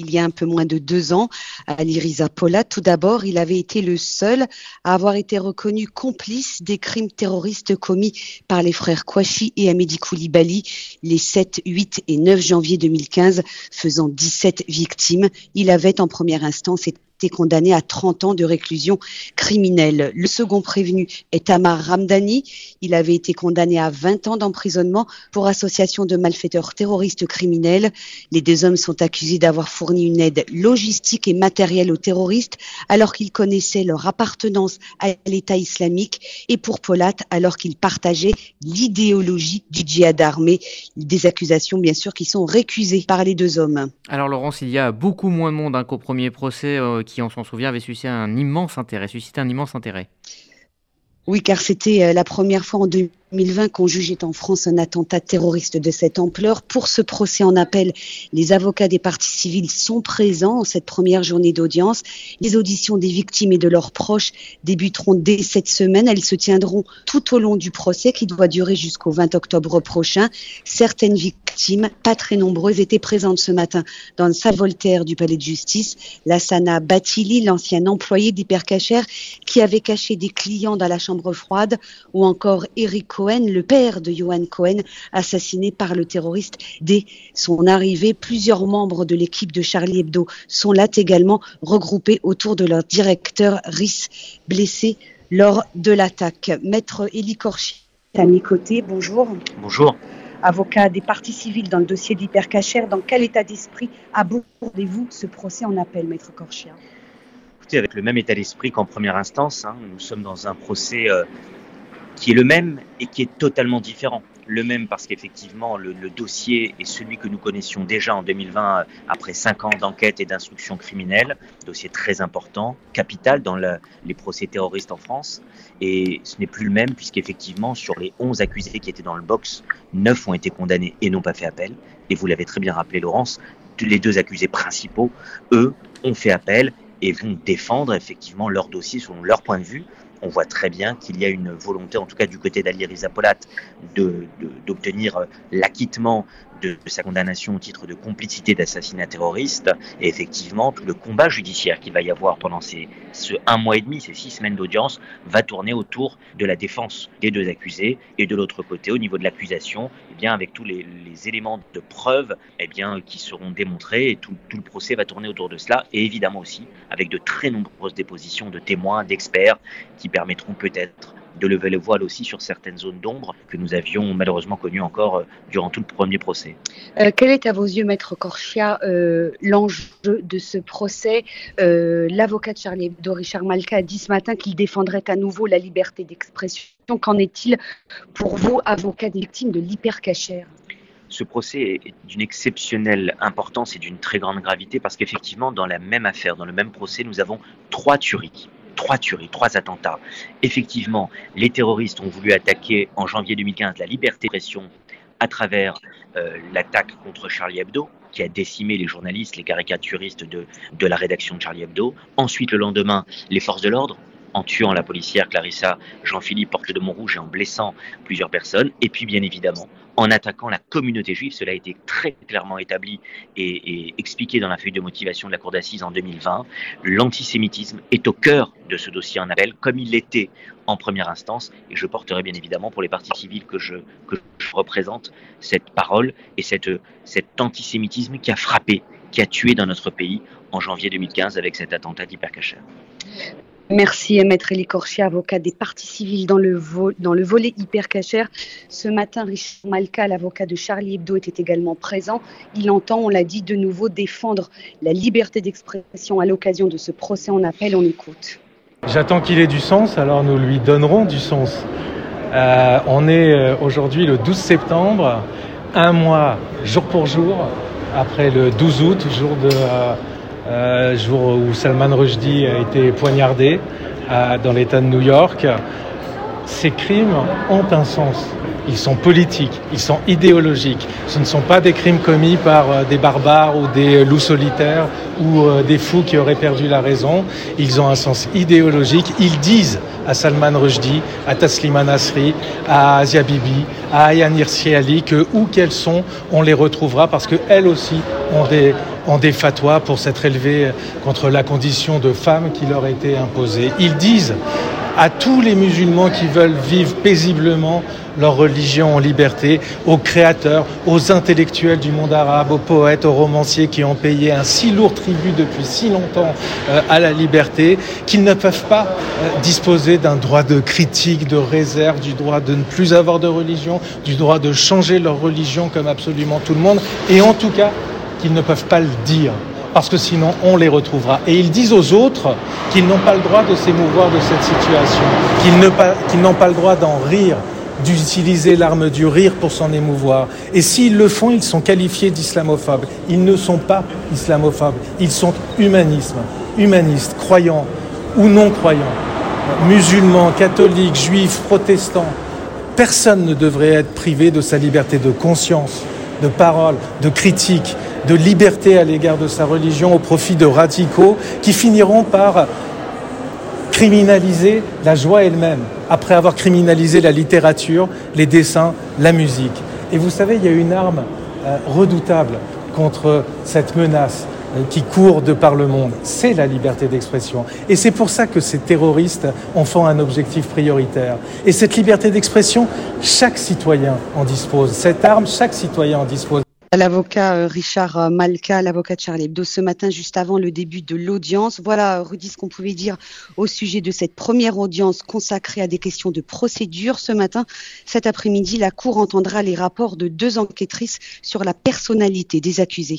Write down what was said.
il y a un peu moins de deux ans. Ali Riza Polat, tout d'abord, il avait été le seul à avoir été reconnu complice des crimes terroristes commis par les frères Kouachi et Amédi Koulibaly les 7, 8 et 9 janvier 2015, faisant 17 victimes. Il avait en première instance été condamné à 30 ans de réclusion criminelle. Le second prévenu est Amar Ramdani. Il avait été condamné à 20 ans d'emprisonnement pour association de malfaiteurs terroristes criminels. Les deux hommes sont accusés d'avoir fourni une aide logistique et matérielle aux terroristes alors qu'ils connaissaient leur appartenance à l'État islamique et pour Polat alors qu'ils partageaient l'idéologie du djihad armé. Des accusations bien sûr qui sont récusées par les deux hommes. Alors Laurence, il y a beaucoup moins de monde hein, qu'au premier procès euh, qui, on s'en souvient, avait suscité un immense intérêt. Suscité un immense intérêt. Oui, car c'était euh, la première fois en 2020 qu'on jugeait en France un attentat terroriste de cette ampleur. Pour ce procès en appel, les avocats des parties civiles sont présents en cette première journée d'audience. Les auditions des victimes et de leurs proches débuteront dès cette semaine. Elles se tiendront tout au long du procès qui doit durer jusqu'au 20 octobre prochain. Certaines victimes, pas très nombreuses, étaient présentes ce matin dans le salle Voltaire du palais de justice. Lassana Batili, l'ancien employé d'Hypercacher, qui avait caché des clients dans la chambre froide, ou encore Eric Cohen, le père de Johan Cohen, assassiné par le terroriste dès son arrivée. Plusieurs membres de l'équipe de Charlie Hebdo sont là également regroupés autour de leur directeur Rhys, blessé lors de l'attaque. Maître Elie Corchi, à mes côtés, bonjour. Bonjour. Avocat des parties civiles dans le dossier d'Hypercacher, dans quel état d'esprit abordez-vous ce procès en appel, Maître Corchia Écoutez, avec le même état d'esprit qu'en première instance, hein, nous sommes dans un procès euh, qui est le même et qui est totalement différent. Le même parce qu'effectivement, le, dossier est celui que nous connaissions déjà en 2020 après cinq ans d'enquête et d'instruction criminelle, dossier très important, capital dans les procès terroristes en France. Et ce n'est plus le même puisqu'effectivement, sur les 11 accusés qui étaient dans le box, 9 ont été condamnés et n'ont pas fait appel. Et vous l'avez très bien rappelé, Laurence, les deux accusés principaux, eux, ont fait appel et vont défendre effectivement leur dossier selon leur point de vue on voit très bien qu'il y a une volonté, en tout cas du côté d'Ali Rizapolat, d'obtenir de, l'acquittement de, sa condamnation au titre de complicité d'assassinat terroriste. Et effectivement, tout le combat judiciaire qu'il va y avoir pendant ces, ce un mois et demi, ces six semaines d'audience, va tourner autour de la défense des deux accusés. Et de l'autre côté, au niveau de l'accusation, eh bien, avec tous les, éléments de preuve eh bien, qui seront démontrés, et tout, tout le procès va tourner autour de cela. Et évidemment aussi, avec de très nombreuses dépositions de témoins, d'experts, qui permettront peut-être de lever le voile aussi sur certaines zones d'ombre que nous avions malheureusement connues encore euh, durant tout le premier procès. Euh, quel est à vos yeux, Maître Corchia, euh, l'enjeu de ce procès? L'avocat de Charlie Hebdo, Richard Malka, a dit ce matin qu'il défendrait à nouveau la liberté d'expression. Qu'en est-il pour vous, avocat des victimes de l'hypercachère? Ce procès est d'une exceptionnelle importance et d'une très grande gravité parce qu'effectivement, dans la même affaire, dans le même procès, nous avons trois tueries trois tueries, trois attentats. Effectivement, les terroristes ont voulu attaquer en janvier 2015 la liberté d'expression à travers euh, l'attaque contre Charlie Hebdo, qui a décimé les journalistes, les caricaturistes de, de la rédaction de Charlie Hebdo. Ensuite, le lendemain, les forces de l'ordre en tuant la policière Clarissa Jean-Philippe Porte de Montrouge et en blessant plusieurs personnes. Et puis, bien évidemment, en attaquant la communauté juive. Cela a été très clairement établi et, expliqué dans la feuille de motivation de la Cour d'assises en 2020. L'antisémitisme est au cœur de ce dossier en appel, comme il l'était en première instance. Et je porterai bien évidemment pour les partis civils que je, représente cette parole et cette, cet antisémitisme qui a frappé, qui a tué dans notre pays en janvier 2015 avec cet attentat d'hypercachère. Merci, Maître Elie Corchia, avocat des partis civils dans le, dans le volet hypercachère. Ce matin, Richard Malka, l'avocat de Charlie Hebdo, était également présent. Il entend, on l'a dit, de nouveau défendre la liberté d'expression à l'occasion de ce procès en appel. On écoute. J'attends qu'il ait du sens, alors nous lui donnerons du sens. Euh, on est euh, aujourd'hui le 12 septembre, un mois jour pour jour, après le 12 août, jour de... Euh, euh, jour où Salman Rushdie a été poignardé euh, dans l'État de New York. Ces crimes ont un sens. ils sont politiques, ils sont idéologiques. Ce ne sont pas des crimes commis par euh, des barbares ou des loups solitaires ou euh, des fous qui auraient perdu la raison. Ils ont un sens idéologique. Ils disent à Salman Rushdie, à Taslima Nasri, à Asia Bibi, à Ayan Hirsi que où qu'elles sont, on les retrouvera parce qu'elles aussi ont des, ont fatwas pour s'être élevées contre la condition de femme qui leur était imposée. Ils disent à tous les musulmans qui veulent vivre paisiblement leur religion en liberté, aux créateurs, aux intellectuels du monde arabe, aux poètes, aux romanciers qui ont payé un si lourd tribut depuis si longtemps euh, à la liberté, qu'ils ne peuvent pas euh, disposer d'un droit de critique, de réserve, du droit de ne plus avoir de religion, du droit de changer leur religion comme absolument tout le monde, et en tout cas qu'ils ne peuvent pas le dire parce que sinon on les retrouvera. Et ils disent aux autres qu'ils n'ont pas le droit de s'émouvoir de cette situation, qu'ils n'ont pas le droit d'en rire, d'utiliser l'arme du rire pour s'en émouvoir. Et s'ils le font, ils sont qualifiés d'islamophobes. Ils ne sont pas islamophobes, ils sont humanisme, humanistes, croyants ou non croyants, musulmans, catholiques, juifs, protestants. Personne ne devrait être privé de sa liberté de conscience, de parole, de critique, de liberté à l'égard de sa religion au profit de radicaux qui finiront par criminaliser la joie elle-même, après avoir criminalisé la littérature, les dessins, la musique. Et vous savez, il y a une arme euh, redoutable contre cette menace euh, qui court de par le monde, c'est la liberté d'expression. Et c'est pour ça que ces terroristes en font un objectif prioritaire. Et cette liberté d'expression, chaque citoyen en dispose. Cette arme, chaque citoyen en dispose. L'avocat euh, Richard euh, Malka, l'avocat de Charlie Hebdo, ce matin, juste avant le début de l'audience. Voilà, Rudy, ce qu'on pouvait dire au sujet de cette première audience consacrée à des questions de procédure. Ce matin, cet après-midi, la Cour entendra les rapports de deux enquêtrices sur la personnalité des accusés.